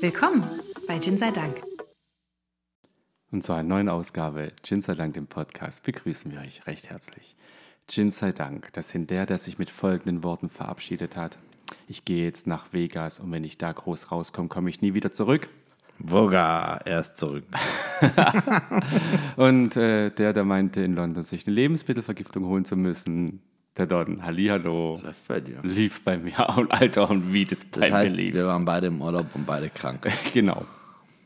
Willkommen bei Gin sei Dank. Und zu einer neuen Ausgabe Gin sei Dank, dem Podcast, begrüßen wir euch recht herzlich. Gin sei Dank, das sind der, der sich mit folgenden Worten verabschiedet hat. Ich gehe jetzt nach Vegas und wenn ich da groß rauskomme, komme ich nie wieder zurück. Voga, er ist zurück. Und äh, der, der meinte, in London sich eine Lebensmittelvergiftung holen zu müssen, der Don, Hallihallo, Läuft bei dir. lief bei mir. Und Alter, und wie das bei Das heißt, mir lief. wir waren beide im Urlaub und beide krank. Genau.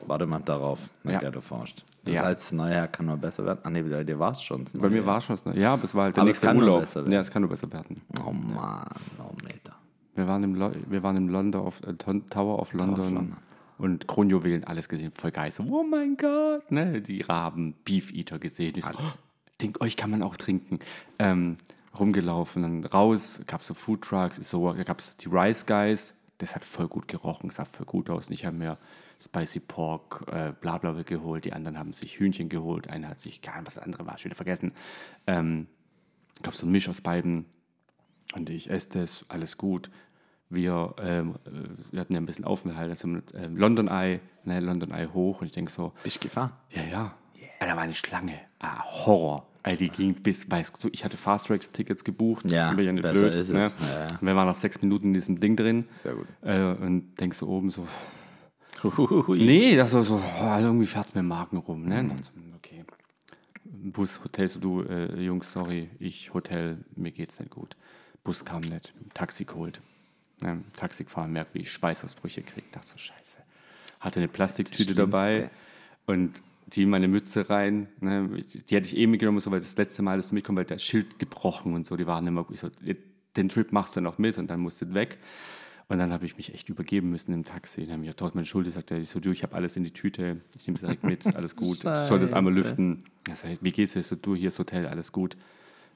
Warte mal darauf, wenn Ja. ja. du forscht. Das Ja. heißt, das neue Jahr kann nur besser werden. Ah, nee, bei dir war es schon. das Bei neue mir war es schon. ne? Ja, aber es war halt der Aber es nächste kann nur Urlaub. besser werden. Ja, es kann nur besser werden. Oh Mann, oh Meter. Wir waren im, Lo wir waren im London auf, äh, Ton- Tower of London, und Kronjuwelen, alles gesehen, voll geil. So, oh mein Gott, ne? Die Raben, Beef Eater gesehen. Ich so, oh, denkt euch kann man auch trinken. Ähm, rumgelaufen, dann raus, gab es so Food Trucks, so, da gab es die Rice Guys, das hat voll gut gerochen, sah voll gut aus. Und ich habe mir Spicy Pork, äh, bla bla geholt, die anderen haben sich Hühnchen geholt, einer hat sich, gar was das andere war, schon wieder vergessen. Ähm, gab so ein Misch aus beiden. Und ich esse das, alles gut. Wir, ähm, äh, wir hatten ja ein bisschen Aufenthalt, also mit ähm, London Eye, ne, London Eye hoch und ich denke so, Bist du gefahren? ja, ja, da war eine Schlange, ah, Horror. Alter, die ging bis, weißt du, ich hatte Fast Tracks Tickets gebucht, Ja, ja besser blöd, ist es. ne? Ja, ja. Und wir waren nach sechs Minuten in diesem Ding drin Sehr gut. äh, und denkst so oben so, Huhuhui. Nee, das war so, oh, irgendwie fährt es mir im Magen rum. Mhm. Ne? Dann so, Okay. Bus, Hotel, so du, äh, Jungs, sorry, ich Hotel, mir geht's nicht gut. Bus kam nicht, Taxi geholt. Ne? Taxi gefahren, merkt, wie ich Schweißausbrüche kriege. Das so scheiße. Hatte eine Plastiktüte dabei und die in meine Mütze rein. Ne? Die hatte ich eh mitgenommen, so, weil das letzte Mal, dass du mitkommst, weil der Schild gebrochen und so. Die waren immer, ich so, den Trip machst du noch mit und dann musst du weg. Und dann habe ich mich echt übergeben müssen im Taxi. Dann habe ich dort meine Schulter gesagt, ich so, du, ich habe alles in die Tüte, ich nehme es direkt mit, ist alles gut. Ich soll das einmal Scheiße. lüften. Er sagt, wie geht's dir? So, du, hier ist Hotel, alles gut.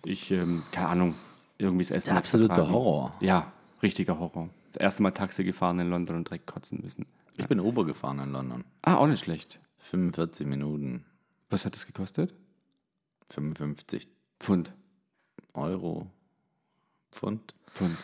Ich, ähm, keine Ahnung, irgendwie das Essen Der absolute vertragen. Horror. Ja, richtiger Horror. Das erste Mal Taxi gefahren in London und direkt kotzen müssen. Ich bin Uber gefahren in London. Ah, auch nicht schlecht. 45 Minuten. Was hat das gekostet? 55 Pfund. Euro. Pfund. Pfund.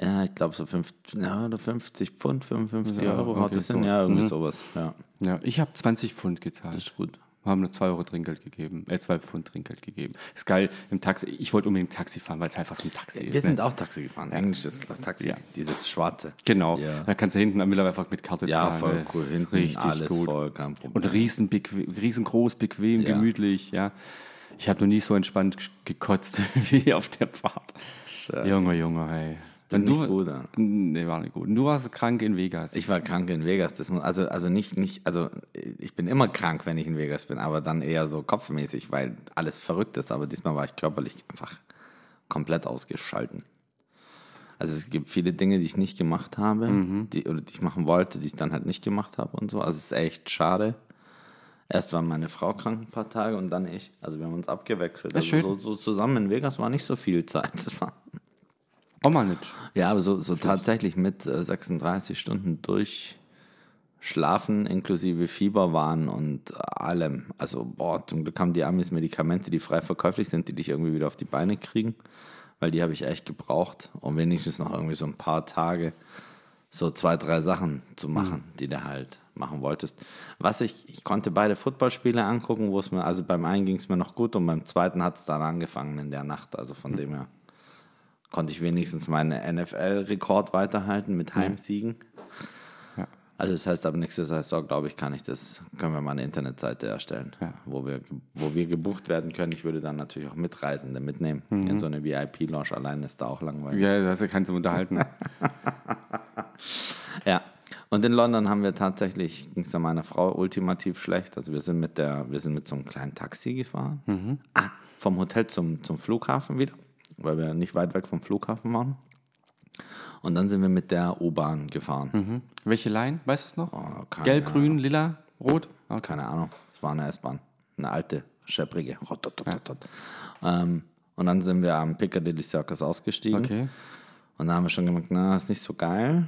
Ja, ich glaube so 50, ja, oder 50 Pfund, 55 Ja, Euro okay, das so. hin. Ja, irgendwie Mhm. sowas. Ja, Ja, ich habe 20 Pfund gezahlt. das ist gut. Haben nur 2 Euro Trinkgeld gegeben, äh, 2 Pfund Trinkgeld gegeben. Ist geil im Taxi. Ich wollte unbedingt Taxi fahren, weil es einfach so ein Taxi ist. Wir sind ne? auch Taxi gefahren. Englisch ist Taxi. Ja. Dieses schwarze. Genau. Ja. Da kannst du hinten am Miller einfach mit Karte Ja, zahlen. voll ne? cool. Hinten richtig alles gut. voll, kein Problem. Und riesen, bequem, riesengroß, bequem, Ja. gemütlich, ja. Ich habe noch nie so entspannt gekotzt wie auf der Fahrt. Junge, Junge, hey. Das ist nicht gut. Nee, war nicht gut. Und du warst krank in Vegas. Ich war krank in Vegas. Das muss, also, also nicht, nicht, also ich bin immer krank, wenn ich in Vegas bin, aber dann eher so kopfmäßig, weil alles verrückt ist. Aber diesmal war ich körperlich einfach komplett ausgeschalten. Also es gibt viele Dinge, die ich nicht gemacht habe, Mhm. die, oder die ich machen wollte, die ich dann halt nicht gemacht habe und so. Also es ist echt schade. Erst war meine Frau krank ein paar Tage und dann ich. Also wir haben uns abgewechselt. Also so, so zusammen in Vegas war nicht so viel Zeit. Das war, Nicht. ja, aber so, so tatsächlich mit äh, 36 Stunden durchschlafen, inklusive Fieberwahn und allem. Also, boah, zum Glück haben die Amis Medikamente, die frei verkäuflich sind, die dich irgendwie wieder auf die Beine kriegen, weil die habe ich echt gebraucht, um wenigstens noch irgendwie so ein paar Tage so zwei, drei Sachen zu machen, die du halt machen wolltest. Was ich, ich konnte beide Footballspiele angucken, wo es mir, also beim einen ging es mir noch gut und beim zweiten hat es dann angefangen in der Nacht, also von dem her konnte ich wenigstens meinen NFL-Rekord weiterhalten mit Heimsiegen. Ja. Also das heißt, ab nächster Saison, glaube ich, kann ich das, können wir mal eine Internetseite erstellen, Ja. wo, wir, wo wir gebucht werden können. Ich würde dann natürlich auch Mitreisende mitnehmen. In so eine VIP-Lounge allein ist da auch langweilig. Ja, da hast du keinen zum Unterhalten. Ja. Und in London haben wir tatsächlich, ging es meiner Frau ultimativ schlecht. Also wir sind mit der, wir sind mit so einem kleinen Taxi gefahren. Ah, vom Hotel zum, zum Flughafen wieder, weil wir nicht weit weg vom Flughafen waren. Und dann sind wir mit der U-Bahn gefahren. Welche Line? Weißt du es noch? Oh, Gelb, grün, lila, rot? Okay. Keine Ahnung. Es war eine S-Bahn. Eine alte, schepprige. Ähm, und dann sind wir am Piccadilly Circus ausgestiegen. okay. Und da haben wir schon gemerkt, na, ist nicht so geil.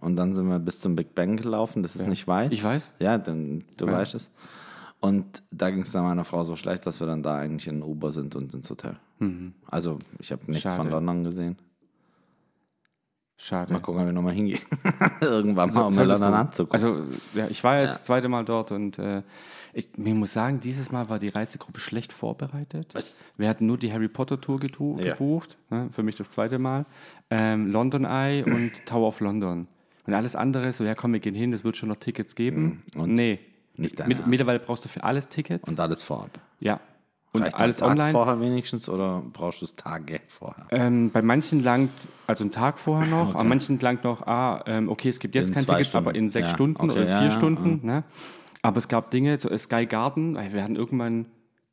Und dann sind wir bis zum Big Bang gelaufen. Das ist nicht weit. Ich weiß. Ja, dann, du weißt es. Und da ging es dann meiner Frau so schlecht, dass wir dann da eigentlich in Uber sind und ins Hotel. Also ich habe nichts Schade. von London gesehen. Schade. Mal gucken, ob wir nochmal hingehen. Irgendwann mal, um mir London anzugucken. Also, ja, ich war jetzt das zweite Mal dort und äh, ich, ich muss sagen, dieses Mal war die Reisegruppe schlecht vorbereitet. Was? Wir hatten nur die Harry Potter Tour Ja. gebucht, ne, für mich das zweite Mal. Ähm, London Eye und Tower of London. Und alles andere, so, ja komm, wir gehen hin, es wird schon noch Tickets geben. Mhm. Und nee. nicht dein Mit, mittlerweile brauchst du für alles Tickets. Und alles vorab. ja. Und Reicht alles Tag online. vorher wenigstens oder brauchst du es Tage vorher? Ähm, bei manchen langt, also einen Tag vorher noch, an manchen langt noch, ah, ähm, okay, es gibt jetzt In kein Ticket, aber in Stunden. sechs Ja, Stunden okay, oder ja, vier ja, Stunden. Ne? Aber es gab Dinge, so Sky Garden, wir hatten irgendwann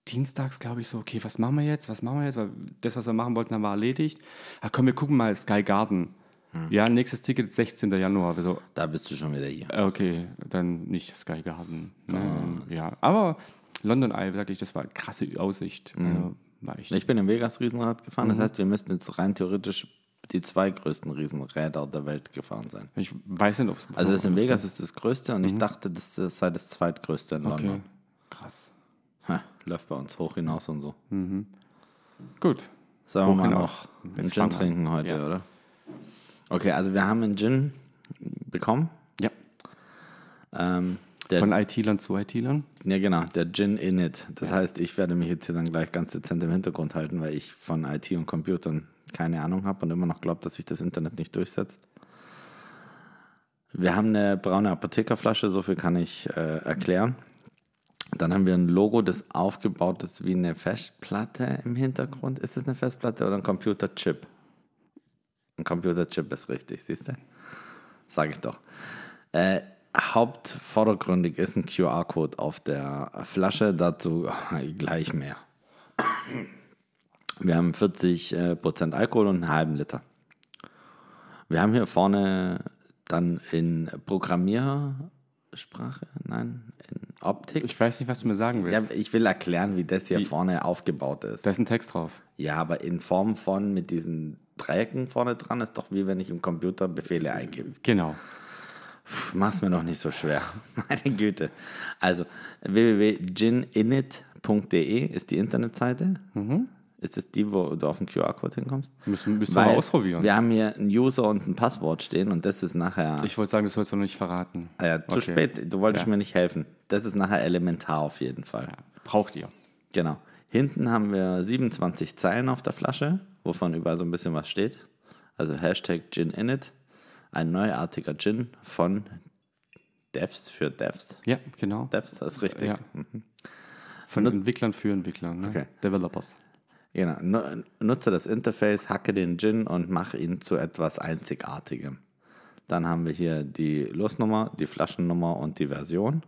dienstags, glaube ich, so, okay, was machen wir jetzt, was machen wir jetzt? Weil das, was wir machen wollten, haben wir erledigt. Ach komm, wir gucken mal Sky Garden. Hm. Ja, nächstes Ticket 16. Januar. Wir So, Da bist du schon wieder hier. okay, dann nicht Sky Garden. Ne? Ah, ja, aber London Eye, sag ich, das war krasse Aussicht. Also, war echt Ich bin im Vegas Riesenrad gefahren, Mhm. das heißt, wir müssten jetzt rein theoretisch die zwei größten Riesenräder der Welt gefahren sein. Ich weiß nicht, ob es. Also das in Vegas ist das größte und ich dachte, das sei das zweitgrößte in Mhm. Okay, London. krass. Ha, läuft bei uns hoch hinaus und so. Gut. Sollen wir mal noch einen Gin trinken heute, Ja. oder? Okay, also wir haben einen Gin bekommen. Ja. Ähm, der, Von IT-Lern zu IT-Lern. ja genau, der Gin in it. Das heißt, ich werde mich jetzt hier dann gleich ganz dezent im Hintergrund halten, weil ich von IT und Computern keine Ahnung habe und immer noch glaube, dass sich das Internet nicht durchsetzt. Wir haben eine braune Apothekerflasche, so viel kann ich äh, erklären. Dann haben wir ein Logo, das aufgebaut ist wie eine Festplatte im Hintergrund. Ist das eine Festplatte oder ein Computerchip? Ein Computerchip ist richtig, siehst du? Sag ich doch. Äh, hauptvordergründig ist ein QR-Code auf der Flasche, dazu gleich mehr. Wir haben 40% äh, Prozent Alkohol und einen halben Liter. Wir haben hier vorne dann in Programmiersprache, nein, in Optik. Ich weiß nicht, was du mir sagen Ja, willst. ich will erklären, wie das hier vorne aufgebaut ist. da ist ein Text drauf. ja, aber in Form von mit diesen Dreiecken vorne dran ist doch wie wenn ich im Computer Befehle eingebe. Genau. Mach's mir doch nicht so schwer. Meine Güte. Also www.gininit.de ist die Internetseite. Ist es die, wo du auf den QR-Code hinkommst? Müssen, müssen wir mal ausprobieren. Wir haben hier einen User und ein Passwort stehen und das ist nachher. Ich wollte sagen, das sollst du noch nicht verraten. Ah ja, zu Okay. spät. Du wolltest Ja. mir nicht helfen. Das ist nachher elementar auf jeden Fall. Braucht ihr. Genau. Hinten haben wir 27 Zeilen auf der Flasche, wovon überall so ein bisschen was steht. Also Hashtag Gin Init. Ein neuartiger Gin von Devs für Devs. Ja, genau. Devs, das ist richtig. Ja. Von Entwicklern für Entwickler. Ne? Okay. Developers. Genau. Nu- Nutze das Interface, hacke den Gin und mach ihn zu etwas Einzigartigem. Dann haben wir hier die Losnummer, die Flaschennummer und die Version.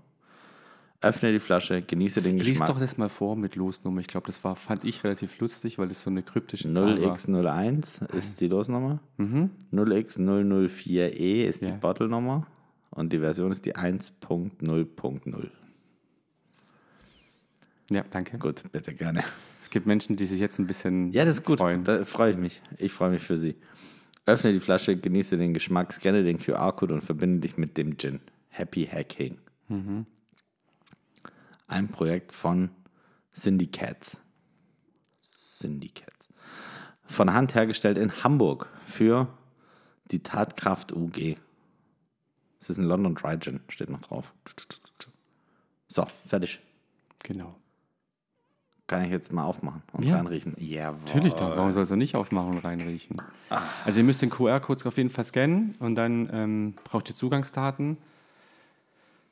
Öffne die Flasche, genieße den Lies Geschmack. doch das mal vor mit Losnummer. Ich glaube, das war, fand ich relativ lustig, weil das so eine kryptische Zahl war. 0x01 ist die Losnummer. 0x004e E ist Ja. die Bottle-Nummer. Und die Version ist die 1.0.0. Ja, danke. Gut, bitte gerne. Es gibt Menschen, die sich jetzt ein bisschen Ja, das ist gut. freuen. Da freue ich mich. Ich freue mich für Sie. Öffne die Flasche, genieße den Geschmack, scanne den QR-Code und verbinde dich mit dem Gin. Happy Hacking. Ein Projekt von Syndicats. Syndicats. Von Hand hergestellt in Hamburg für die Tatkraft UG. Es ist ein London Dry Gin, steht noch drauf. So, fertig. Genau. Kann ich jetzt mal aufmachen und Ja. reinriechen? Jawohl. Natürlich doch. Warum soll es nicht aufmachen und reinriechen? Also ihr müsst den QR-Code auf jeden Fall scannen und dann ähm, braucht ihr Zugangsdaten.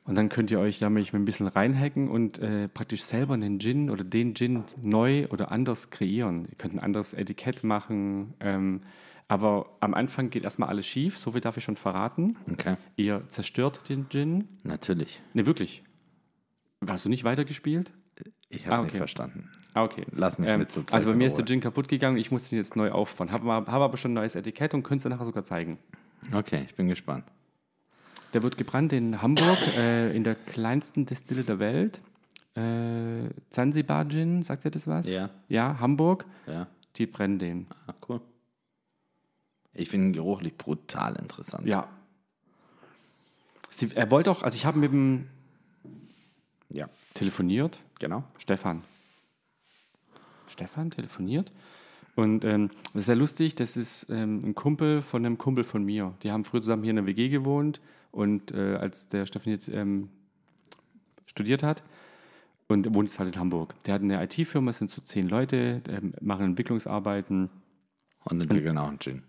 Und dann könnt ihr euch damit ein bisschen reinhacken und äh, praktisch selber einen Gin oder den Gin neu oder anders kreieren. Ihr könnt ein anderes Etikett machen. Ähm, aber am Anfang geht erstmal alles schief, so viel darf ich schon verraten. Okay, Ihr zerstört den Gin. natürlich. Ne, wirklich. Hast du nicht weitergespielt? Ich habe es Ah, nicht okay. verstanden. Ah, okay. Lass mich mit so Also bei mir ist der. Gin kaputt gegangen, ich musste ihn jetzt neu aufbauen. Habe hab aber schon ein neues Etikett und könnte es nachher sogar zeigen. Okay, ich bin gespannt. Der wird gebrannt in Hamburg, äh, in der kleinsten Destille der Welt. Äh, Zanzibar Gin, sagt ihr das was? Ja. Ja, Hamburg. Ja, Die brennen den. ah, cool. Ich finde ihn geruchlich brutal interessant. Ja. Sie, er wollte auch, also ich habe mit ihm Ja, telefoniert. genau. Stefan. Stefan telefoniert. Und ähm, das ist sehr lustig, das ist ähm, ein Kumpel von einem Kumpel von mir. Die haben früher zusammen hier in der WG gewohnt und äh, als der Steffen jetzt ähm, studiert hat und wohnt jetzt halt in Hamburg. Der hat eine IT-Firma, es sind so zehn Leute, ähm, machen Entwicklungsarbeiten. Und entwickeln auch einen Gin.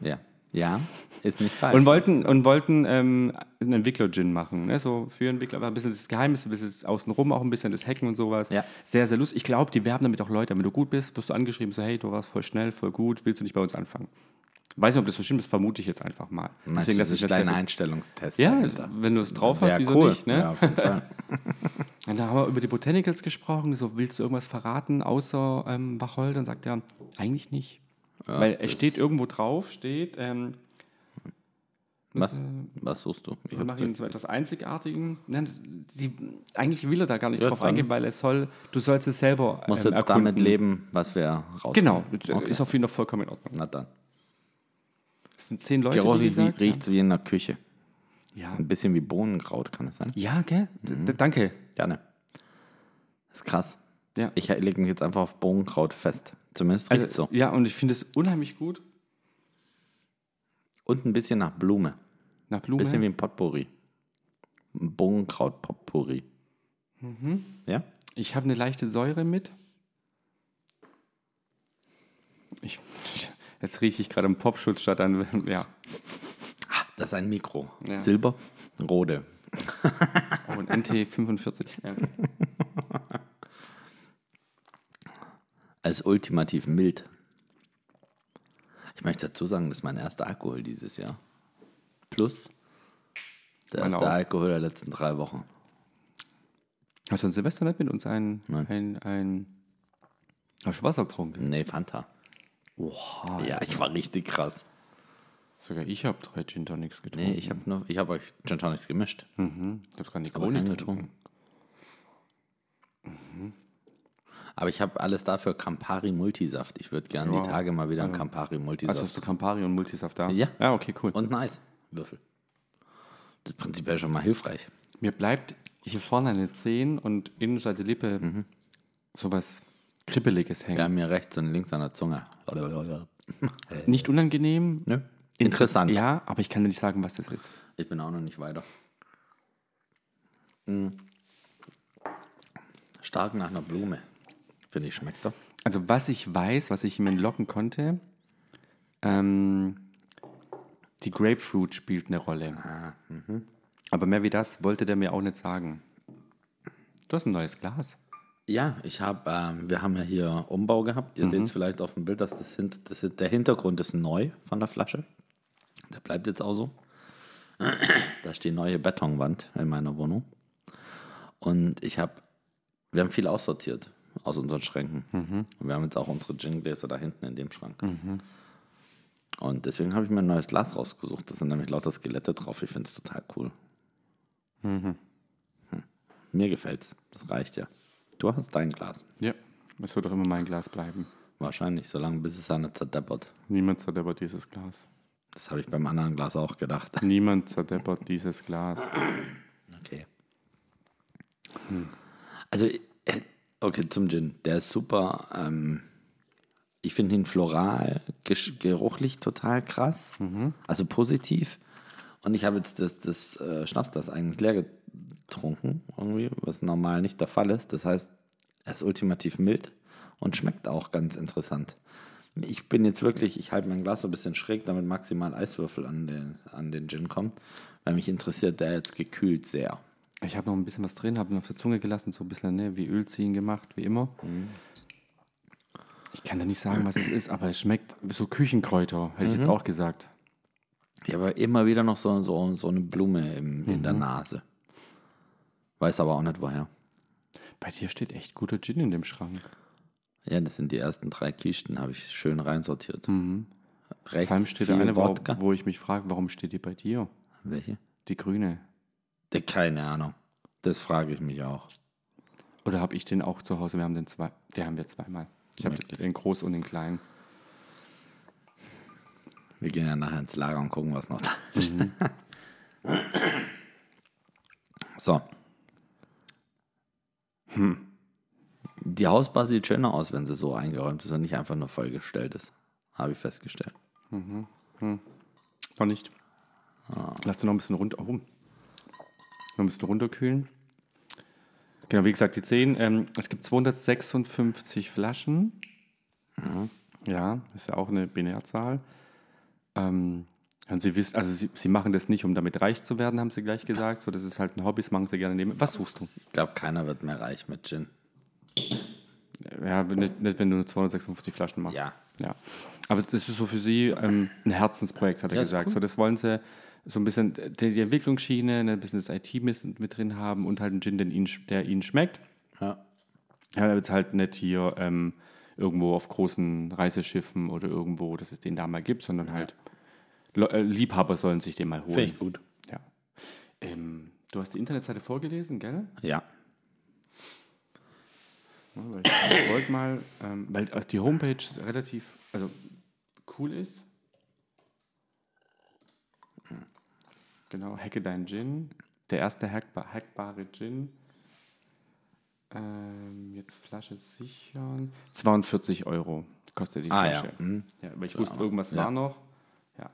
Ja. Ja, ist nicht falsch. Und wollten, und wollten ähm, einen Entwickler-Gin machen. Ne? So für Entwickler, aber ein bisschen das Geheimnis, ein bisschen das Außenrum, auch ein bisschen das Hacken und sowas. Ja. Sehr, sehr lustig. Ich glaube, die werben damit auch Leute. Wenn du gut bist, wirst du angeschrieben, so, hey, du warst voll schnell, voll gut, willst du nicht bei uns anfangen? Weiß nicht, ob das so stimmt, das vermute ich jetzt einfach mal. Meinst du, das ist dein Einstellungstest Ja, dahinter? wenn du es drauf hast, wieso cool. nicht? Ne? Ja, auf jeden Fall. Und da haben wir über die Botanicals gesprochen. So, willst du irgendwas verraten außer ähm, Wacholder? Dann sagt er, eigentlich nicht. Weil es steht irgendwo drauf, steht, ähm, Was, was suchst du? Ich machen ihn zu etwas Einzigartigen. Nein, sie, eigentlich will er da gar nicht Ja, drauf eingehen, weil es soll, du sollst es selber Muss ähm, jetzt erkunden. damit leben, was wir raus. Genau, Okay. ist auf jeden Fall vollkommen in Ordnung. Na dann. Es sind zehn Leute, gesagt. riecht es wie in der Küche. Ja, Ein bisschen wie Bohnenkraut, kann es sein? ja gell? D- Danke. Gerne. Das ist krass. Ja. Ich lege mich jetzt einfach auf Bohnenkraut fest. Zumindest Also, so. Ja, und ich finde es unheimlich gut. Und ein bisschen nach Blume. Nach Ein Blume. bisschen wie ein Potpourri. Ein Bohnenkraut-Potpourri. Mhm. Ja? Ich habe eine leichte Säure mit. Ich, jetzt rieche ich gerade einen Popschutz statt an. Ja. Das ist ein Mikro. Ja. Silber, Rode. Oh, ein NT45. Ja, okay. Ist ultimativ mild. Ich möchte dazu sagen, das ist mein erster Alkohol dieses Jahr. Plus der Meine erste auch. Alkohol der letzten drei Wochen. Hast du an Silvester nicht mit uns ein, Nein. ein, ein Hast du Wasser getrunken? Nee, Fanta. Oha. Ja, ich war richtig krass. Sogar ich habe drei Gin Tonics getrunken. Nee, ich habe nur, ich habe euch Gin Tonics gemischt. Mhm. Ich habe Aber Krone keinen getrunken. Aber ich habe alles dafür Campari Multisaft. Ich würde gerne Ja. die Tage mal wieder einen Campari Multisaft. Also hast du Campari und Multisaft da? Ja. Ja, okay, cool. und Nice. Würfel. Das ist prinzipiell schon mal hilfreich. Mir bleibt hier vorne den Zehen und Innenseite Lippe Mhm. sowas Kribbeliges hängen. Haben hier rechts und links an der Zunge. Nicht unangenehm. Nö. Interessant. Ja, aber ich kann dir nicht sagen, was das ist. Ich bin auch noch nicht weiter. Mm. Stark nach einer Blume. Finde ich, schmeckt er. Also was ich weiß, was ich ihm entlocken konnte, ähm, die Grapefruit spielt eine Rolle. Ah, Aber mehr wie das wollte der mir auch nicht sagen. Du hast ein neues Glas. Ja, ich habe, ähm, wir haben ja hier Umbau gehabt. Ihr seht es vielleicht auf dem Bild, dass das, hint, das der Hintergrund ist neu von der Flasche. Der bleibt jetzt auch so. Da steht neue Betonwand in meiner Wohnung. Und ich habe, wir haben viel aussortiert aus unseren Schränken. Und wir haben jetzt auch unsere Gin-Gläser da hinten in dem Schrank. Und deswegen habe ich mir ein neues Glas rausgesucht. Da sind nämlich lauter Skelette drauf. Ich finde es total cool. Hm. Mir gefällt's. Das reicht ja. Du hast dein Glas. Ja, das wird doch immer mein Glas bleiben. Wahrscheinlich, solange bis es einer zerdeppert. Niemand zerdeppert dieses Glas. Das habe ich beim anderen Glas auch gedacht. Niemand zerdeppert dieses Glas. Okay. Also, äh, okay, zum Gin. Der ist super. Ähm, ich finde ihn floral, geruchlich total krass. Also positiv. Und ich habe jetzt das, das äh, Schnaps, das eigentlich leer getrunken, irgendwie, was normal nicht der Fall ist. Das heißt, er ist ultimativ mild und schmeckt auch ganz interessant. Ich bin jetzt wirklich, ich halte mein Glas so ein bisschen schräg, damit maximal Eiswürfel an den, an den Gin kommt, weil mich interessiert der jetzt gekühlt sehr. Ich habe noch ein bisschen was drin, habe ihn auf der Zunge gelassen, so ein bisschen ne, wie Öl ziehen gemacht, wie immer. Ich kann da nicht sagen, was es ist, aber es schmeckt so Küchenkräuter, hätte ich jetzt auch gesagt. Ich habe immer wieder noch so, so, so eine Blume im, in der Nase. Weiß aber auch nicht woher. Bei dir steht echt guter Gin in dem Schrank. Ja, das sind die ersten drei Kisten, habe ich schön reinsortiert. Rechts Vor allem steht da viel eine, wo, Wodka. wo ich mich frage, warum steht die bei dir? Welche? Die grüne. Der, keine Ahnung. Das frage ich mich auch. Oder habe ich den auch zu Hause? Wir haben den zwei. Den haben wir zweimal. Ich habe den groß und den klein. Wir gehen ja nachher ins Lager und gucken, was noch da ist. so. Die Hausbar sieht schöner aus, wenn sie so eingeräumt ist und nicht einfach nur vollgestellt ist. Habe ich festgestellt. Noch nicht. Lass du noch ein bisschen runter. Oh. Noch ein bisschen runterkühlen. Genau, wie gesagt, die 10. Ähm, es gibt 256 Flaschen. Ja, ist ja auch eine Binärzahl. Ähm, und sie wissen, also sie, sie machen das nicht, um damit reich zu werden, haben sie gleich gesagt. So, das ist halt ein Hobby, das machen sie gerne nehmen. Was suchst du? Ich glaube, keiner wird mehr reich mit Gin. Ja, nicht, nicht wenn du nur 256 Flaschen machst. Ja. ja. Aber das ist so für sie ähm, ein Herzensprojekt, hat er Ja, gesagt. So, das wollen sie so ein bisschen die, die Entwicklungsschiene, ein bisschen das IT mit, mit drin haben und halt einen Gin, den ihnen, sch- der ihnen schmeckt. Ja. Ja, jetzt halt nicht hier ähm, irgendwo auf großen Reiseschiffen oder irgendwo, dass es den da mal gibt, sondern halt Le äh, Liebhaber sollen sich den mal holen. Finde ich gut. Ja. Ähm, du hast die Internetseite vorgelesen, gell? Ja. Ja, ich wollte mal, ähm, weil die Homepage relativ also cool ist. Genau, hacke dein Gin. Der erste hackbar, hackbare Gin. Ähm, jetzt Flasche sichern. 42 Euro kostet die Ah, ja. Flasche. Mhm. Ja, aber ich wusste, irgendwas Ja. war noch. Ja.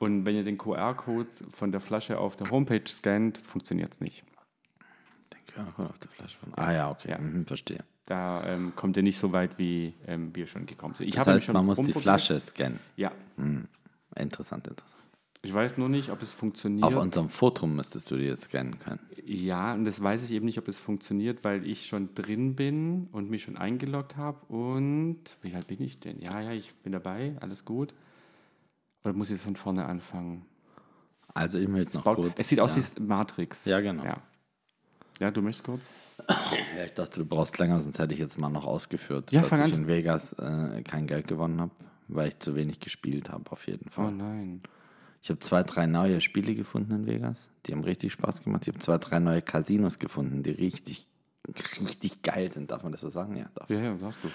Und wenn ihr den QR-Code von der Flasche auf der Homepage scannt, funktioniert es nicht. Den QR-Code auf der Flasche von. Ah ja, okay. Ja. Mhm, verstehe. Da ähm, kommt ihr nicht so weit, wie ähm, wir schon gekommen sind. Ich Das heißt, man muss die. Flasche scannen. Ja. Interessant, interessant. Ich weiß nur nicht, ob es funktioniert. Auf unserem Foto müsstest du die jetzt scannen können. ja, und das weiß ich eben nicht, ob es funktioniert, weil ich schon drin bin und mich schon eingeloggt habe. Und wie alt bin ich denn? Ja, ja, ich bin dabei, alles gut. Oder muss ich jetzt von vorne anfangen? Also ich möchte noch kurz. es sieht aus ja. wie Matrix. Ja, genau. Ja. ja, du möchtest kurz? Ja, ich dachte, du brauchst länger, sonst hätte ich jetzt mal noch ausgeführt, Ja, dass ich in Vegas äh, kein Geld gewonnen habe, weil ich zu wenig gespielt habe, auf jeden Oh Fall. nein. Ich habe zwei, drei neue Spiele gefunden in Vegas. Die haben richtig Spaß gemacht. Ich habe zwei, drei neue Casinos gefunden, die richtig, richtig geil sind. Darf man das so sagen? Ja, darf. Ja, ja, sagst du.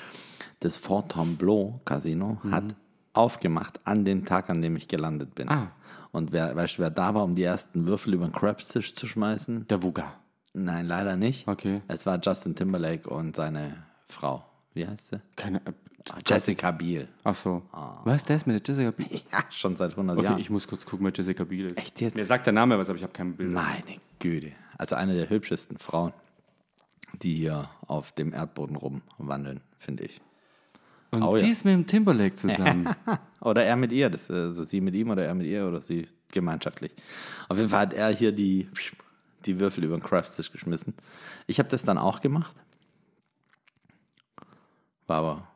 Das Fort Tomblaw Casino hat aufgemacht an dem Tag, an dem ich gelandet bin. Ah. Und wer, weißt du, wer da war, um die ersten Würfel über den Crabstisch zu schmeißen? Der Wuga. Nein, leider nicht. Okay. Es war Justin Timberlake und seine Frau. Wie heißt sie? Keine. Äh, Jessica Biel. ach so. Was ist das mit der Jessica Biel? Ja, schon seit 100 Okay, Jahren. ich muss kurz gucken, wer Jessica Biel ist. Echt jetzt? Mir sagt der Name was, aber ich habe kein Bild. Meine Güte. Also eine der hübschesten Frauen, die hier auf dem Erdboden rumwandeln, finde ich. Und Oh ja. die ist mit dem Timberlake zusammen. Oder er mit ihr, das, also sie mit ihm oder er mit ihr oder sie gemeinschaftlich. Auf jeden Fall hat er hier die, die Würfel über den Crafstisch geschmissen. Ich habe das dann auch gemacht. War aber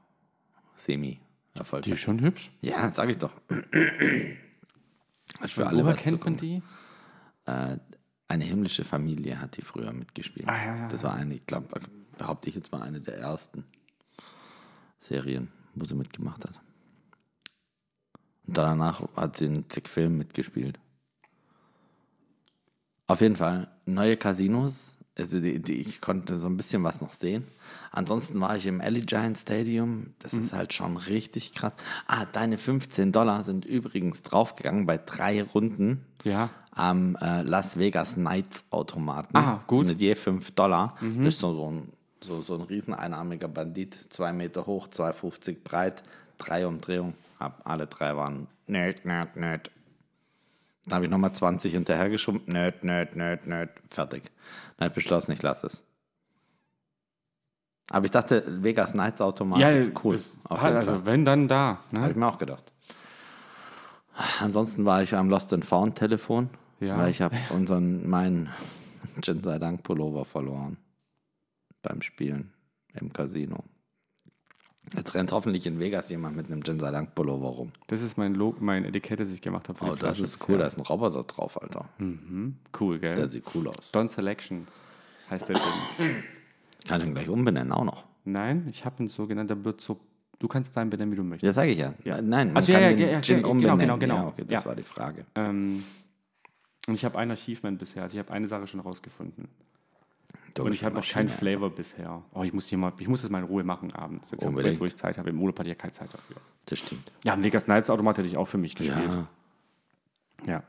semi die erfolgreich. ist schon hübsch. Ja, sag ich doch. Ist für alle Woher was kennt man die? Eine himmlische Familie hat die früher mitgespielt. Ah, ja, ja, das war eine, ich glaube, behaupte ich jetzt mal eine der ersten Serien, wo sie mitgemacht hat. Und danach hat sie in zig Filmen mitgespielt. Auf jeden Fall, neue Casinos. Also die, die, ich konnte so ein bisschen was noch sehen. Ansonsten war ich im Allegiant Stadium. Das ist halt schon richtig krass. Ah, deine 15 Dollar sind übrigens draufgegangen bei drei Runden Ja. am äh, Las Vegas Knights Automaten. Ah, gut. Mit je 5 Dollar. Das ist so, ein, so, so ein riesen einarmiger Bandit, zwei Meter hoch, 2,50 breit, drei Umdrehungen. Hab, alle drei waren nöt, nöt, nöt. Dann habe ich nochmal 20 hinterhergeschoben. Nöt, nöt, nöt, nöt. Fertig. Dann habe ich beschlossen, ich lasse es. Aber ich dachte, Vegas Knights Automat ist cool. jeden also Fall. wenn, dann da. Habe Ne? ich mir auch gedacht. Ansonsten war ich am Lost and Found Telefon, Ja. weil ich habe unseren meinen Jin sei Dank Pullover verloren Spielen im Casino. Jetzt rennt hoffentlich in Vegas jemand mit einem Jin sei Dank Pullover rum. Das ist mein, Lo mein Etikett, das ich gemacht habe. Oh, das ist cool, da ist ein Roboter drauf, Alter. Cool, gell? Der sieht cool aus. Don Selections heißt der Ding. Kann ich ihn gleich umbenennen, auch noch. Nein, ich habe ihn so genannt, der wird so. Du kannst deinen benennen, wie du möchtest. Ja, sage ich ja. Ja. Nein, man Ach so, kann ja, den ja, ja, Gin genau, umbenennen. genau, genau. Ja, okay, das Ja. war die Frage. Ähm, und ich habe ein Achievement bisher. Also ich habe eine Sache schon rausgefunden. Und ich habe noch keinen. Flavor bisher. Oh, ich muss hier mal, ich muss das mal in Ruhe machen abends. Jetzt, jetzt wo ich Zeit habe. Im Urlaub hatte ich ja keine Zeit dafür. Das stimmt. Ja, ein Vegas Nights Automat hätte ich auch für mich gespielt. Ja, Ja.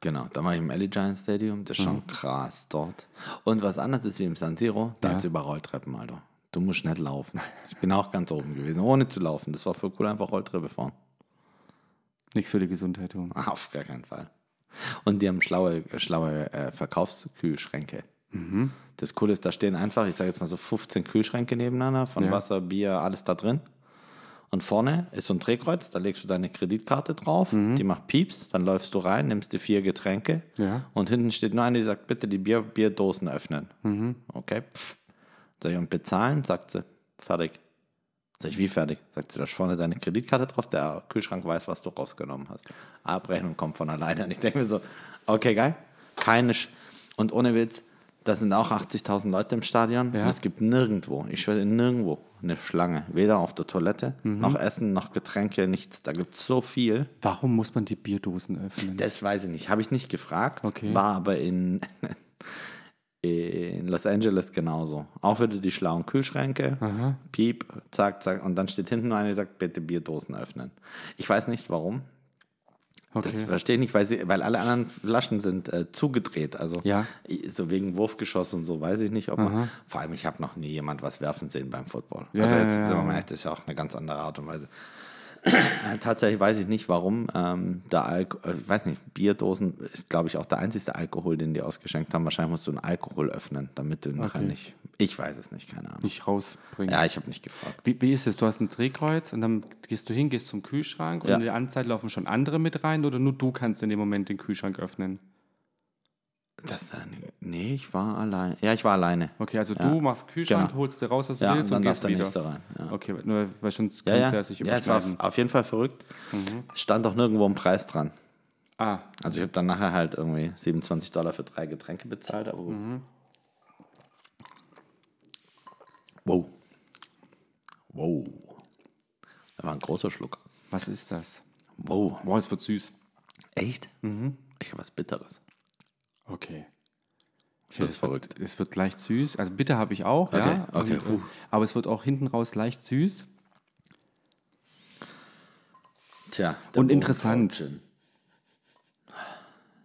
Genau, da war ich im Allegiant Stadium, das ist schon krass dort. Und was anders ist wie im San Siro, da Ja. hat es über Rolltreppen, Alter. Du musst nicht laufen. Ich bin auch ganz oben gewesen, ohne zu laufen. Das war voll cool, einfach Rolltreppe fahren. Nichts für die Gesundheit tun. Auf gar keinen Fall. Und die haben schlaue, schlaue äh, Verkaufskühlschränke. Das Coole ist, da stehen einfach, ich sage jetzt mal so 15 Kühlschränke nebeneinander, von Ja. Wasser, Bier, alles da drin. Und vorne ist so ein Drehkreuz, da legst du deine Kreditkarte drauf, die macht Pieps, dann läufst du rein, nimmst dir vier Getränke Ja. und hinten steht nur eine, die sagt, bitte die Bier, Bierdosen öffnen. Okay, pff. Sag ich, und bezahlen? Sagt sie, fertig. Sag ich, wie fertig? Sagt sie, da ist vorne deine Kreditkarte drauf, der Kühlschrank weiß, was du rausgenommen hast. Abrechnung kommt von alleine. Und ich denke mir so, okay, geil, keine, Sch und ohne Witz, da sind auch 80.000 Leute im Stadion Ja. und es gibt nirgendwo, ich schwöre, nirgendwo eine Schlange. Weder auf der Toilette, Mhm. noch Essen, noch Getränke, nichts. Da gibt es so viel. Warum muss man die Bierdosen öffnen? Das weiß ich nicht. Habe ich nicht gefragt. Okay. War aber in, in Los Angeles genauso. Auch wieder die schlauen Kühlschränke. Piep, zack, zack. Und dann steht hinten nur einer, die sagt, bitte Bierdosen öffnen. Ich weiß nicht warum. Das Okay. verstehe ich nicht, weil, sie, weil alle anderen Flaschen sind äh, zugedreht. Also Ja. so wegen Wurfgeschoss und so weiß ich nicht. Ob man, vor allem, ich habe noch nie jemand was werfen sehen beim Football. Ja, also jetzt ja, sind wir mal ehrlich, das ist ja auch eine ganz andere Art und Weise. Tatsächlich weiß ich nicht, warum. Ähm, der Alko äh, ich weiß nicht, Bierdosen ist, glaube ich, auch der einzige Alkohol, den die ausgeschenkt haben. Wahrscheinlich musst du einen Alkohol öffnen, damit du nachher Okay. nicht. Ich weiß es nicht, keine Ahnung. Nicht rausbringen. Ja, ich habe nicht gefragt. Wie, wie ist es? Du hast ein Drehkreuz und dann gehst du hin, gehst zum Kühlschrank und Ja. in der Anzeit laufen schon andere mit rein oder nur du kannst in dem Moment den Kühlschrank öffnen? Das, äh, nee, ich war allein. Ja, ich war alleine. Okay, also Ja. du machst Kühlschrank, Genau. holst dir raus, was du Ja, und willst dann und gehst der wieder. nächste rein. Ja. Okay, nur weil Ja, kannst du ja. ja sich ja, es war überschneiden. auf jeden Fall verrückt. Mhm. Stand auch nirgendwo ein Preis dran. ah, Also ich habe dann nachher halt irgendwie 27 Dollar für drei Getränke bezahlt, aber. Mhm. Wow. Wow. Das war ein großer Schluck. was ist das? Wow. Boah, es wird süß. Echt? Mhm. Ich habe was Bitteres. Okay. Ich finde es verrückt. Wird, es wird leicht süß. Also bitte habe ich auch, ja. okay, Und, äh, aber es wird auch hinten raus leicht süß. Tja. Und interessant.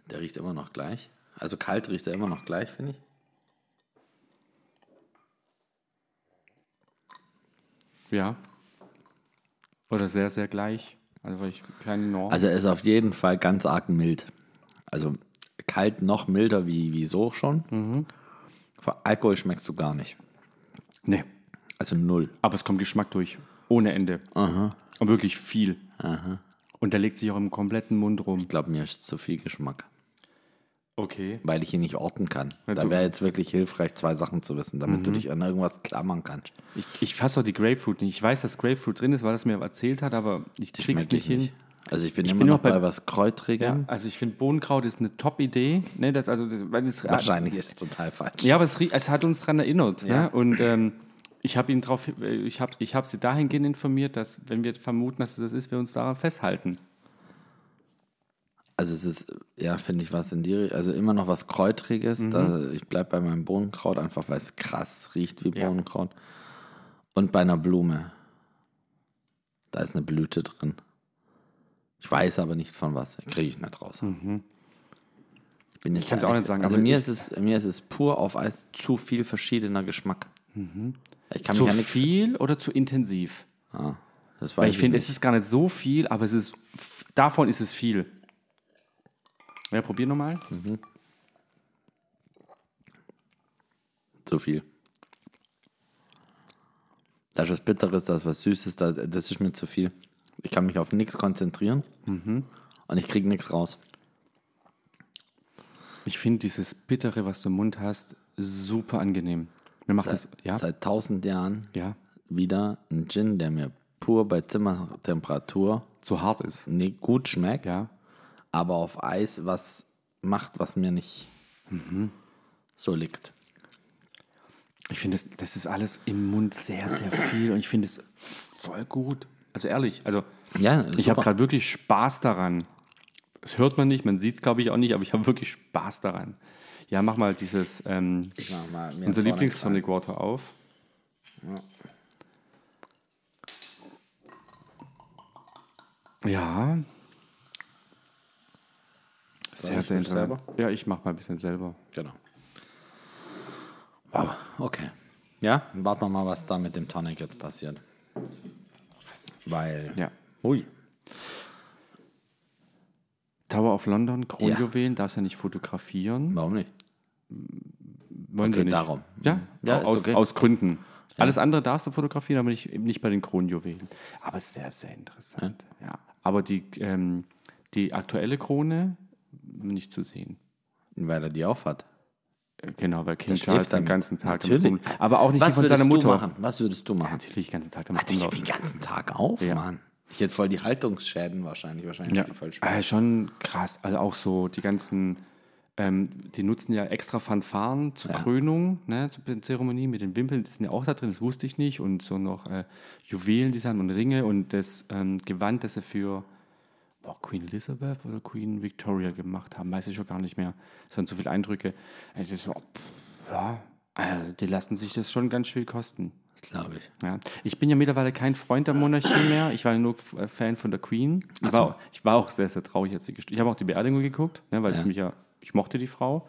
Der riecht immer noch gleich. Also kalt riecht er immer noch gleich, finde ich. Ja. Oder sehr, sehr gleich. Also ich keine Norm. Also er ist auf jeden Fall ganz arg mild. Also kalt noch milder wie, wie so schon. Mhm. Alkohol schmeckst du gar nicht. nee. Also null. Aber es kommt Geschmack durch. Ohne Ende. Und wirklich viel. Und der legt sich auch im kompletten Mund rum. Ich glaube, mir ist zu viel Geschmack, Okay. weil ich ihn nicht orten kann. Ja, da wäre jetzt wirklich hilfreich, zwei Sachen zu wissen, damit du dich an irgendwas klammern kannst. Ich, ich fasse auch die Grapefruit nicht. Ich weiß, dass Grapefruit drin ist, weil das mir erzählt hat, aber ich krieg's Schmeckt nicht hin. Also ich bin Ich immer bin noch bei- bei, was Kräutrigem. Ja, also ich finde Bohnenkraut ist eine Top-Idee. Ne, das, also, das, das, Wahrscheinlich ist es total falsch. Ja, aber es, es hat uns daran erinnert. Ja. Ne? Und ähm, ich habe ihn drauf, ich habe ich hab sie dahingehend informiert, dass, wenn wir vermuten, dass es das ist, wir uns daran festhalten. Also es ist, ja, finde ich was in die, also immer noch was Kräutriges. Mhm. Da, ich bleibe bei meinem Bohnenkraut einfach, weil es krass riecht wie Ja. Bohnenkraut. Und bei einer Blume. Da ist eine Blüte drin. Ich weiß aber nicht von was. Kriege ich nicht raus. Ich, bin ich kann's auch nicht sagen, Also aber mir ist, es, mir ist es pur auf Eis zu viel verschiedener Geschmack. Ich kann Zu ja nicht. viel oder zu intensiv? Das weiß Weil ich finde, es ist gar nicht so viel, aber es ist davon ist es viel. Ja, probier nochmal. Zu viel. Da ist was Bitteres, da ist was Süßes, da, das ist mir zu viel. Ich kann mich auf nichts konzentrieren und ich kriege nichts raus. Ich finde dieses Bittere, was du im Mund hast, super angenehm. Mir macht das, ja, Seit tausend Jahren ja, wieder ein Gin, der mir pur bei Zimmertemperatur so hart ist. nee, gut schmeckt, Ja, aber auf Eis was macht, was mir nicht so liegt. ich finde, das, das ist alles im Mund sehr, sehr viel und ich finde es voll gut. Also ehrlich, also Ja, ich habe gerade wirklich Spaß daran. Das hört man nicht, man sieht es glaube ich auch nicht, aber ich habe wirklich Spaß daran. Ja, mach mal dieses, ähm, Ich mach mal unser Lieblings-Tonic Water auf. Ja. Sehr, ich sehr mich interessant. Ja, ich mach mal ein bisschen selber. Genau. Wow, okay. Ja, warten wir mal, was da mit dem Tonic jetzt passiert. Weil. Ja. Ui. Tower of London, Kronjuwelen, darfst ja nicht fotografieren. Warum nicht? Wollen Okay, sie nicht. darum. Ja, Ja, ist aus, okay. aus Gründen. Alles andere darfst du fotografieren, aber nicht, nicht bei den Kronjuwelen. Aber sehr, sehr interessant. Ja. Aber die, ähm, die aktuelle Krone nicht zu sehen. Weil er die aufhat. Genau, weil King Charles den ganzen Tag Natürlich. rum- Aber auch nicht Was von seiner Mutter. machen? Was würdest du machen? Natürlich den ganzen Tag damit Hatte ich den ganzen Tag auf, Ja. Mann. Ich hätte voll die Haltungsschäden wahrscheinlich. Wahrscheinlich Ja, voll schwer. äh, schon krass. Also auch so die ganzen, ähm, die nutzen ja extra Fanfaren zur Krönung, ne, zur Zeremonie mit den Wimpeln, die sind ja auch da drin, das wusste ich nicht. Und so noch äh, Juwelen, die sind und Ringe und das ähm, Gewand, das sie für boah, Queen Elizabeth oder Queen Victoria gemacht haben, weiß ich schon gar nicht mehr. Es sind so viele Eindrücke. Ist so, pff, ja, äh, die lassen sich das schon ganz viel kosten. Das glaube ich. Ja. Ich bin ja mittlerweile kein Freund der Monarchie mehr. Ich war ja nur äh, Fan von der Queen. Ich, war, auch- ich war auch sehr, sehr traurig, als sie Ich habe auch die Beerdigung geguckt, ne, weil ich mich ja, ich mochte die Frau.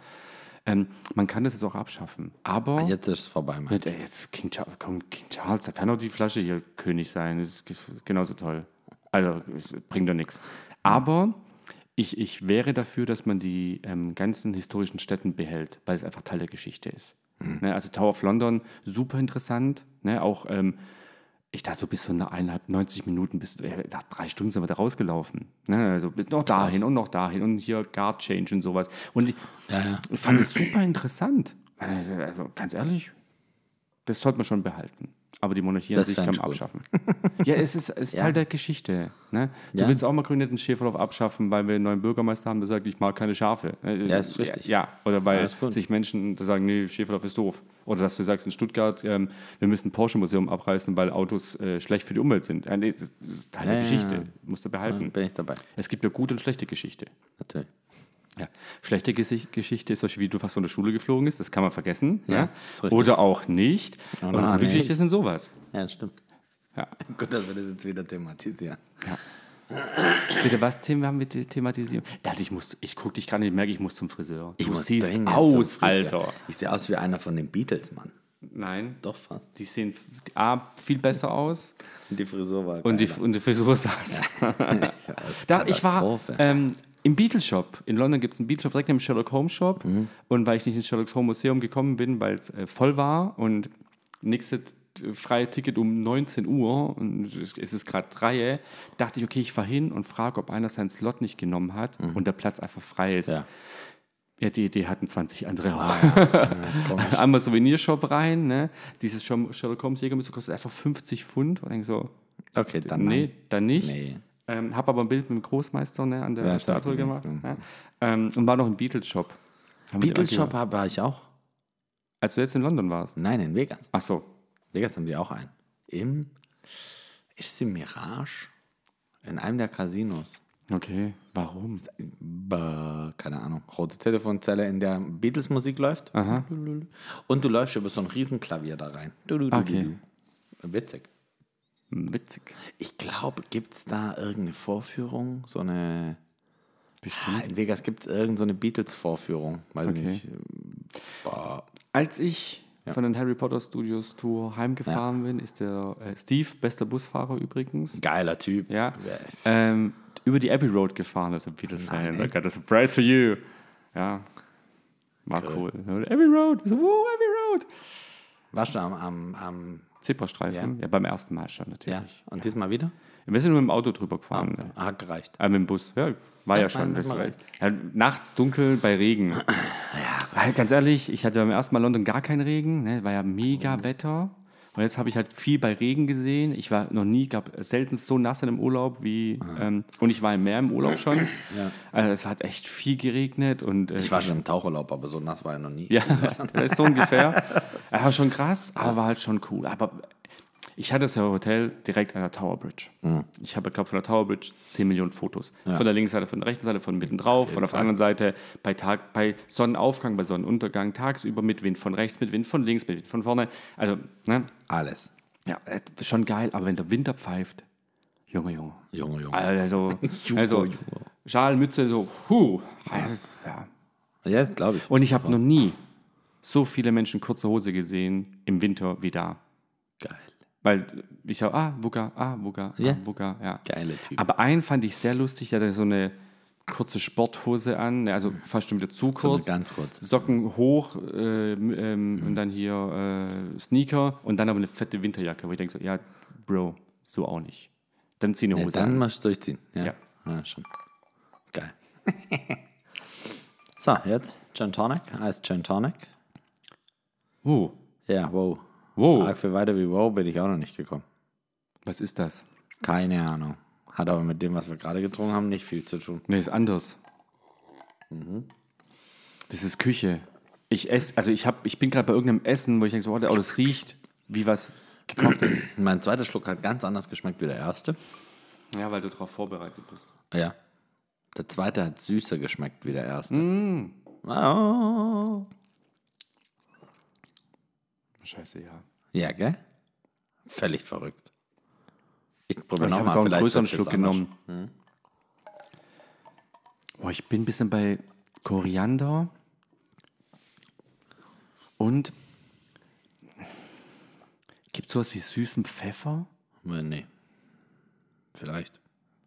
Ähm, man kann das jetzt auch abschaffen. Aber Jetzt ist es vorbei, Mann. jetzt, äh, jetzt King, Charles, komm, King Charles, da kann auch die Flasche hier König sein. Das ist ge- genauso toll. Also, es bringt doch nichts. Aber ich, ich wäre dafür, dass man die ähm, ganzen historischen Städten behält, weil es einfach Teil der Geschichte ist. Ne, also Tower of London, super interessant. Ne, auch, ähm, ich dachte, du bist so eine eineinhalb, 90 Minuten, bis, äh, nach drei Stunden sind wir da rausgelaufen. Ne, also noch dahin und noch dahin und hier Guard Change und sowas. Und ich, ich fand es super interessant. Also, also ganz ehrlich, das sollte man schon behalten. Aber die Monarchie an Das sich kann man abschaffen. ja, es ist, es ist Teil der Geschichte. Ne? Du Ja. willst auch mal Grünen Schäferhof abschaffen, weil wir einen neuen Bürgermeister haben, der sagt, ich mag keine Schafe. Äh, Ja, ist richtig. Ja, oder weil Ja, sich Menschen sagen, nee, Schäferhof ist doof. Oder dass du sagst in Stuttgart, ähm, wir müssen ein Porsche-Museum abreißen, weil Autos äh, schlecht für die Umwelt sind. Äh, nee, das ist Teil der Ja, ja, Geschichte. ja. Musst du behalten. Bin ich dabei. Es gibt ja gute und schlechte Geschichte. Natürlich. Ja. Schlechte Geschichte ist wie du fast von der Schule geflogen ist, das kann man vergessen. Ja, Ja. Oder auch nicht. und nein, gute nicht. Geschichte sind sowas. Ja, stimmt. Ja. Gut, dass wir das jetzt wieder thematisieren. Bitte, was Themen haben wir the- thematisiert? Ja, ich, muss, ich gucke dich gerade nicht, merke, ich muss zum Friseur. Du muss siehst aus. Alter. Ich sehe aus wie einer von den Beatles, Mann. Nein, Doch fast. die sehen A, viel besser aus Und die Frisur war und die, geiler. und die Frisur saß. Da, ich war ähm, im Beatles Shop. In London gibt es einen Beatles Shop direkt neben dem Sherlock Holmes Shop. Mhm. Und weil ich nicht ins Sherlock Holmes Museum gekommen bin, weil es äh, voll war und nächste freie Ticket um 19 Uhr und es ist gerade 3, dachte ich, okay, ich fahre hin und frage, ob einer seinen Slot nicht genommen hat und der Platz einfach frei ist. Mhm. Ja. Ja, die Idee hatten 20 andere auch. Einmal Souvenirshop rein, ne? Dieses Sherlock Sherlock Holmes Jägermütze kostet einfach 50 Pfund. Und ich so, Okay, dann nee, nein. dann nicht. Nee. Ähm, habe aber ein Bild mit dem Großmeister ne, an der Ja, Statue gemacht. Ja. Ähm, und war noch im Beatles-Shop. Haben wir Beatles die- Shop war ich auch. Als du jetzt in London warst. Nein, in Vegas. Ach so. Vegas haben die auch einen. Im. Ist im Mirage? In einem der Casinos. Okay. Warum? Keine Ahnung. Rote Telefonzelle, in der Beatles-Musik läuft. Und du läufst über so ein Riesenklavier da rein. Okay. Witzig. Witzig. Ich glaube, gibt es da irgendeine Vorführung? So eine. Bestimmt. in Vegas gibt es irgendeine so eine Beatles-Vorführung. Weiß Okay. nicht. Boah. Als ich von den Harry Potter Studios Tour heimgefahren bin, ist der äh, Steve, bester Busfahrer übrigens, Geiler Typ. ja, ähm, über die Abbey Road gefahren, ist ein Beatles-Fan. I got a surprise for you. Ja, war cool. Abbey Road. So, wow, Abbey Road. Warst du am. am, am Zebrastreifen. Ja. beim ersten Mal schon ja. natürlich. Und diesmal wieder? Wir sind nur mit dem Auto drüber gefahren. Ah, Hat gereicht. Ah, mit dem Bus. Ja, war ja, Ja, schon. war, recht. ja, nachts dunkel bei Regen. Ja, ganz ehrlich, ich hatte beim ersten Mal London gar keinen Regen. Ne? War ja mega Wetter. Und jetzt habe ich halt viel bei Regen gesehen. Ich war noch nie, gab selten so nass in einem Urlaub wie. Ähm, und ich war im Meer im Urlaub schon. Also es hat echt viel geregnet und. Äh, Ich war schon im Tauchurlaub, aber so nass war er noch nie. ja, das ist so ungefähr. Er war schon krass, aber war halt schon cool. Aber ich hatte das Hotel direkt an der Tower Bridge. Ich habe, glaube von der Tower Bridge 10 Millionen Fotos. Von der linken Seite, von der rechten Seite, von mitten drauf, von auf der anderen Seite bei, Tag, bei Sonnenaufgang, bei Sonnenuntergang, tagsüber mit Wind von rechts, mit Wind von links, mit Wind von vorne. Also, ne? Alles. Ja, äh, schon geil, aber wenn der Winter pfeift, Junge, Junge. Junge, Junge. Also, Junge, also Junge. Schal, Mütze, so, huh. Ja. Ja, das glaube ich. Und ich habe noch nie so viele Menschen kurze Hose gesehen im Winter wie da. Geil. Weil ich sag, ah, Wuga, ah, Wuga, Ja. ah, Wuga, ja. Geile Typ. Aber einen fand ich sehr lustig, der hatte so eine kurze Sporthose an, ne, also fast schon wieder zu kurz. ganz kurz. Socken hoch äh, ähm, und dann hier äh, Sneaker und dann aber eine fette Winterjacke, wo ich denke so, ja, Bro, so auch nicht. Dann zieh eine Ja, Hose dann an. musst du durchziehen. Ja. Ja. ja. schon. Geil. so, jetzt Gin Tonic. Heißt Gin Tonic. Uh, Ja, wow. Wow. Arg viel weiter wie wow bin ich auch noch nicht gekommen. was ist das? Keine Ahnung. Hat aber mit dem, was wir gerade getrunken haben, nicht viel zu tun. Nee, ist anders. Das ist Küche. Ich esse, also ich, hab, ich bin gerade bei irgendeinem Essen, wo ich denke, so, oh, das riecht wie was gekocht ist. Mein zweiter Schluck hat ganz anders geschmeckt wie der erste. Ja, weil du darauf vorbereitet bist. Ja. Der zweite hat süßer geschmeckt wie der erste. Oh. Scheiße, ja. Ja, gell? Völlig verrückt. Ich probiere ich habe nochmal. jetzt auch einen größeren Schluck genommen. Boah, ich bin ein bisschen bei Koriander und gibt es sowas wie süßen Pfeffer Äh, Nee. Vielleicht.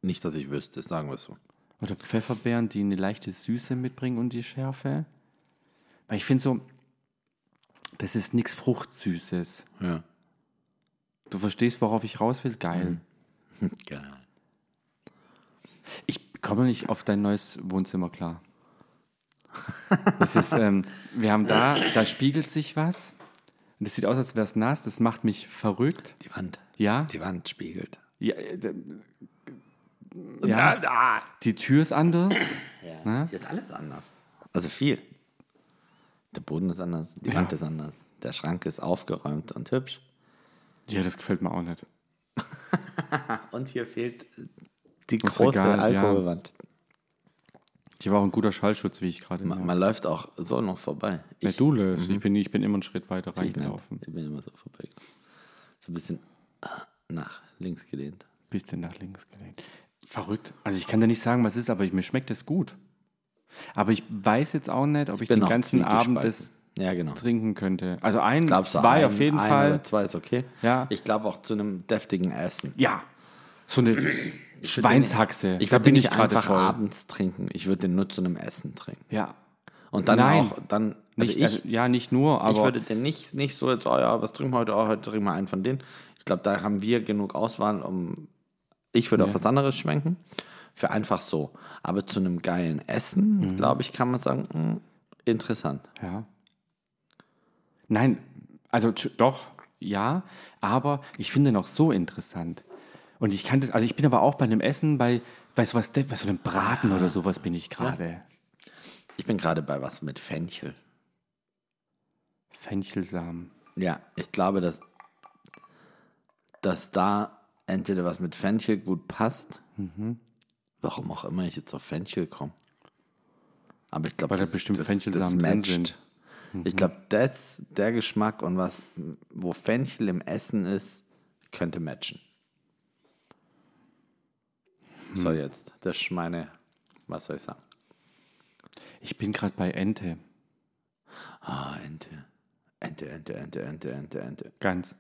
Nicht, dass ich wüsste, sagen wir es so. oder Pfefferbeeren, die eine leichte Süße mitbringen und die Schärfe? Weil ich finde so, das ist nichts Fruchtsüßes. Ja. Du verstehst, worauf ich raus will? Geil. Geil. Ich komme nicht auf dein neues Wohnzimmer klar. Das ist, ähm, wir haben da, da spiegelt sich was. Und das sieht aus, als wäre es nass. Das macht mich verrückt. Die Wand. Ja. Die Wand spiegelt. Ja, äh, ja. Die Tür ist anders. Hier ist alles anders. Also viel. Der Boden ist anders, die Wand ist anders. Der Schrank ist aufgeräumt und hübsch. Ja, das gefällt mir auch nicht. Und hier fehlt die Das große Regal, ja. Alkoholwand. Die war auch ein guter Schallschutz, wie ich gerade. Man, man läuft auch so noch vorbei. Ja, Ich, du löst. Ich, bin, ich bin immer einen Schritt weiter ich, nicht. reingelaufen. ich bin immer so vorbei. So ein bisschen ah, nach links gelehnt. Bisschen nach links gelehnt. Verrückt. Also ich kann dir nicht sagen, was es ist, aber ich, mir schmeckt es gut. Aber ich weiß jetzt auch nicht, ob ich, Bin den ganzen Abend das Ja, genau. trinken könnte. Also ein, Glaubst zwei ein, auf jeden ein Fall. Oder zwei ist okay. Ja. Ich glaube auch zu einem deftigen Essen. Ja. So eine Schweinshaxe. Ich da würde bin den ich nicht gerade einfach voll. abends trinken. Ich würde den nur zu einem Essen trinken. Ja. Und dann Nein. auch, dann, also Nicht, ich, also, ja, nicht nur, ich aber würde den nicht, nicht so jetzt, oh ja, was trinken wir heute? Oh, heute trinken wir einen von denen. Ich glaube, da haben wir genug Auswahl, um, ich würde auf was anderes schwenken. Für einfach so. Aber zu einem geilen Mhm. Essen, glaube ich, kann man sagen, mh, interessant. ja. Nein, also doch, ja, aber ich finde noch so interessant. Und ich kann das, also ich bin aber auch bei einem Essen, bei, bei sowas, bei so einem Braten oder sowas bin ich gerade. Ich bin gerade bei was mit Fenchel. Fenchelsamen. Ja, ich glaube, dass, dass da entweder was mit Fenchel gut passt. Mhm. Warum auch immer ich jetzt auf Fenchel komme. Aber ich glaube, Weil da bestimmt Fenchelsamen drin sind. Mhm. Ich glaube, das, der Geschmack und was, wo Fenchel im Essen ist, könnte matchen. So, Hm. jetzt, das ist meine, was soll ich sagen? Ich bin gerade bei Ente. Ah, Ente. Ente, Ente, Ente, Ente, Ente, Ente. Ganz.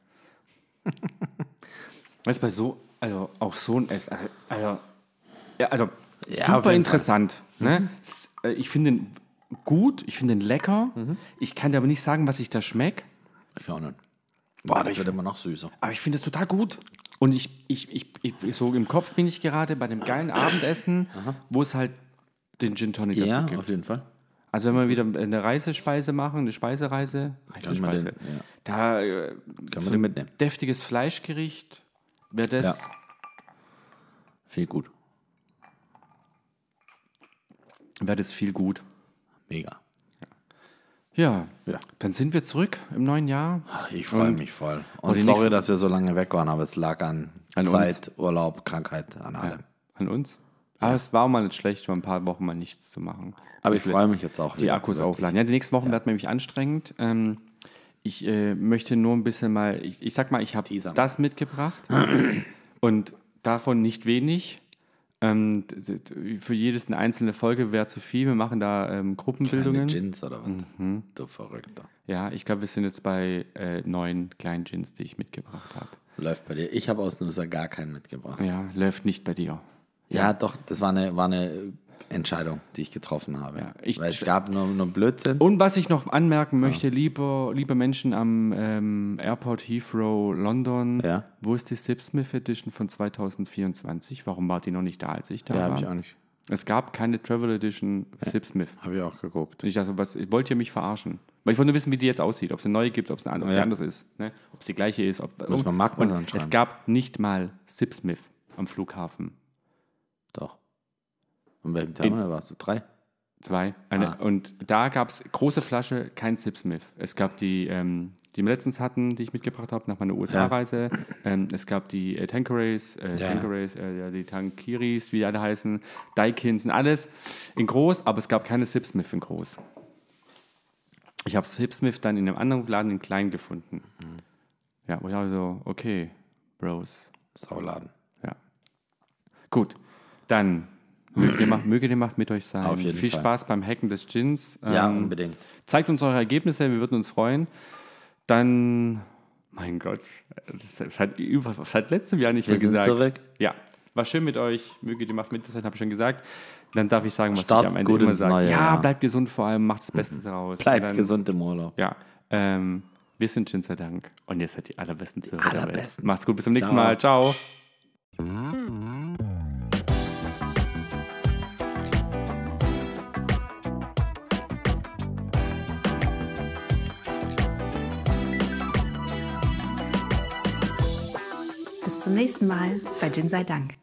weißt du, bei so, also auch so ein Essen, also, also, ja, also Ja, super Mhm. interessant. Ne? S- äh, Ich finde ihn gut, ich finde ihn lecker. Mhm. Ich kann dir aber nicht sagen, was ich da schmecke, Ich auch nicht. Boah, das wird immer noch süßer. aber ich finde es total gut. Und ich, ich, ich, ich, so im Kopf bin ich gerade bei dem geilen Abendessen, wo es halt den Gin Tonic dazu Ja, gibt. auf jeden Fall. Also wenn wir wieder eine Reisespeise machen, eine Speisereise, Reisespeise, den, ja. da äh, Kann man den mitnehmen. deftiges Fleischgericht, wäre das Ja. Viel gut. Wäre das viel gut. Mega. Ja, Ja. dann sind wir zurück im neuen Jahr. Ich freue mich voll. Und sorry, nächsten- dass wir so lange weg waren, aber es lag an, An uns. Zeit, Urlaub, Krankheit, an allem. An uns. Aber es war auch mal nicht schlecht, mal ein paar Wochen mal nichts zu machen. Aber ich freue mich jetzt auch Die wieder. Akkus Wirklich. aufladen. Ja, die nächsten Wochen werden nämlich anstrengend. Ähm, ich äh, möchte nur ein bisschen mal, ich, ich sag mal, ich habe das mitgebracht und davon nicht wenig, Ähm, für jedes eine einzelne Folge wäre zu viel. Wir machen da ähm, Kleine Gruppenbildungen. Gins oder was? Mhm. Du Verrückter. Ja, ich glaube, wir sind jetzt bei äh, neun kleinen Gins, die ich mitgebracht habe. Läuft bei dir. Ich habe aus Nusser gar keinen mitgebracht. Ja, läuft nicht bei dir. Ja, doch, das war eine, war eine Entscheidung, die ich getroffen habe. Ja, ich- Weil es gab nur, nur Blödsinn. Und was ich noch anmerken möchte, liebe, liebe Menschen am ähm, Airport Heathrow London, Ja. wo ist die Sip Smith Edition von 2024? Warum war die noch nicht da, als ich da ja, war? habe ich auch nicht. Es gab keine Travel Edition Sip Smith. Habe ich auch geguckt. Und ich dachte, was wollt ihr mich verarschen? Weil ich wollte nur wissen, wie die jetzt aussieht, ob es eine neue gibt, ob es eine andere, Ja. anders ist, ne? ob es die gleiche ist. Ob, Muss man Markmann und anschreiben. es gab nicht mal Sip Smith am Flughafen. Doch. Und welchem Terminal warst du? Drei? Zwei. Eine, Ah. Und da gab es große Flasche, kein Sip Smith. Es gab die, ähm, die wir letztens hatten, die ich mitgebracht habe nach meiner USA-Reise. Ähm, es gab die äh, Tanquerays, äh, Ja. Tanquerays, äh, ja, die Tankiris, wie die alle heißen, Daikins und alles in groß, aber es gab keine Sip Smith in groß. Ich habe Sip Smith dann in einem anderen Laden in klein gefunden. Mhm. Ja, wo ich auch so, okay, Bros, Sauladen. ja. Gut, dann möge die, Macht, möge die Macht mit euch sein. Auf jeden Viel Fall. Spaß beim Hacken des Gins. Ja, Ähm, unbedingt. Zeigt uns eure Ergebnisse, wir würden uns freuen. Dann, mein Gott, das seit, über, seit letztem Jahr nicht Wir mehr gesagt. zurück. Ja, war schön mit euch. Möge die Macht mit sein, habe ich schon gesagt. Dann darf ich sagen, was Startet ich am Ende immer sage. Ja, bleibt gesund vor allem, macht das Beste daraus. Bleibt Und dann, gesund im Urlaub. Ja, ähm, wir sind Gin sei Dank. Und ihr seid die allerbesten Zuhörer allerbesten. Macht's gut, bis zum nächsten Ciao. Mal. Ciao. Nächsten Mal bei Gin sei Dank.